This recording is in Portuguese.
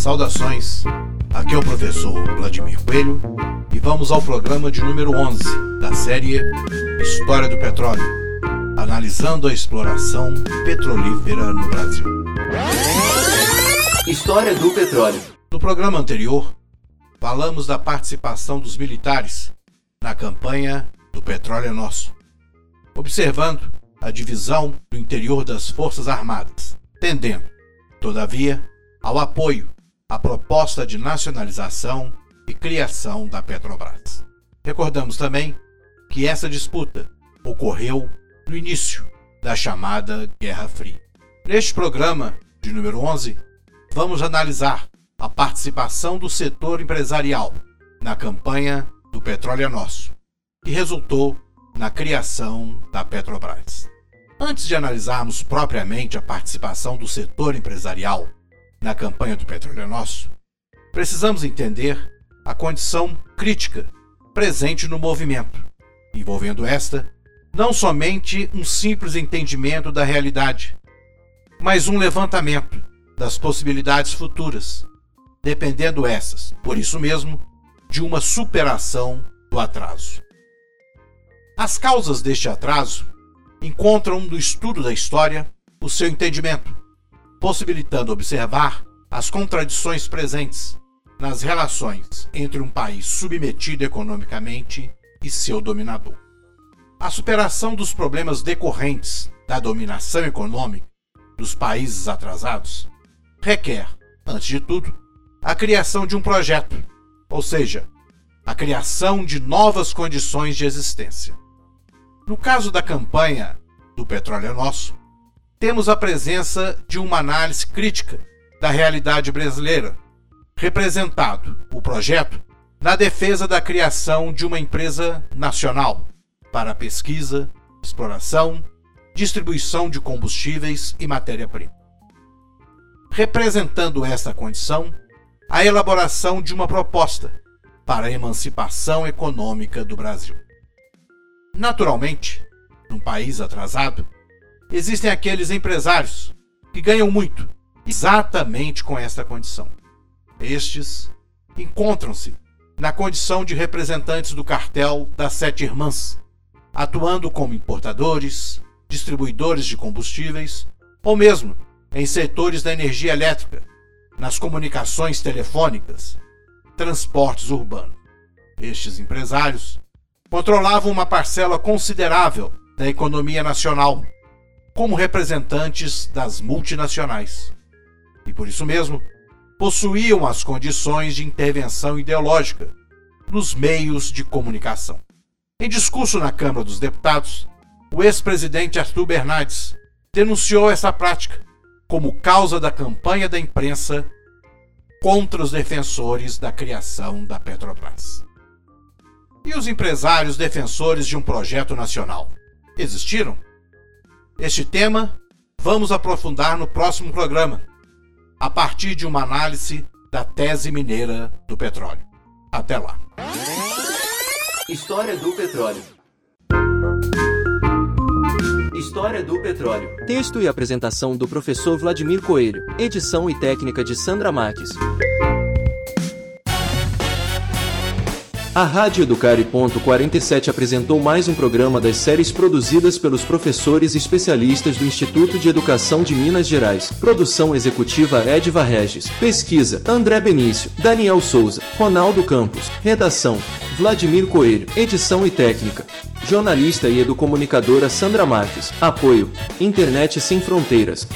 Saudações, aqui é o professor Vladimir Coelho e vamos ao programa de número 11 da série História do Petróleo, analisando a exploração petrolífera no Brasil. História do petróleo. No programa anterior, falamos da participação dos militares na campanha do Petróleo é Nosso, observando a divisão do interior das Forças Armadas, tendendo, todavia, ao apoio à proposta de nacionalização e criação da Petrobras. Recordamos também que essa disputa ocorreu no início da chamada Guerra Fria. Neste programa, de número 11, vamos analisar a participação do setor empresarial na campanha do Petróleo é Nosso, que resultou na criação da Petrobras. Antes de analisarmos propriamente a participação do setor empresarial na campanha do Petróleo é Nosso, precisamos entender a condição crítica presente no movimento, envolvendo esta não somente um simples entendimento da realidade, mas um levantamento das possibilidades futuras, dependendo essas, por isso mesmo, de uma superação do atraso. As causas deste atraso encontram no estudo da história o seu entendimento, possibilitando observar as contradições presentes nas relações entre um país submetido economicamente e seu dominador. A superação dos problemas decorrentes da dominação econômica dos países atrasados requer, antes de tudo, a criação de um projeto, ou seja, a criação de novas condições de existência. No caso da campanha do Petróleo é Nosso, temos a presença de uma análise crítica da realidade brasileira, representado o projeto na defesa da criação de uma empresa nacional para pesquisa, exploração, distribuição de combustíveis e matéria-prima. Representando essa condição, a elaboração de uma proposta para a emancipação econômica do Brasil. Naturalmente, num país atrasado, existem aqueles empresários que ganham muito exatamente com esta condição. Estes encontram-se na condição de representantes do cartel das Sete Irmãs, atuando como importadores, distribuidores de combustíveis ou mesmo em setores da energia elétrica, nas comunicações telefônicas, transportes urbanos. Estes empresários controlavam uma parcela considerável da economia nacional, como representantes das multinacionais. E por isso mesmo, possuíam as condições de intervenção ideológica nos meios de comunicação. Em discurso na Câmara dos Deputados, o ex-presidente Arthur Bernardes denunciou essa prática como causa da campanha da imprensa contra os defensores da criação da Petrobras. E os empresários defensores de um projeto nacional? Existiram? Este tema vamos aprofundar no próximo programa, a partir de uma análise da tese mineira do petróleo. Até lá. História do petróleo. História do petróleo. Texto e apresentação do professor Vladimir Coelho. Edição e técnica de Sandra Marques. A Rádio Educare. 47 apresentou mais um programa das séries produzidas pelos professores e especialistas do Instituto de Educação de Minas Gerais. Produção executiva Edva Regis. Pesquisa André Benício, Daniel Souza, Ronaldo Campos. Redação Vladimir Coelho. Edição e técnica. Jornalista e educomunicadora Sandra Marques. Apoio Internet Sem Fronteiras.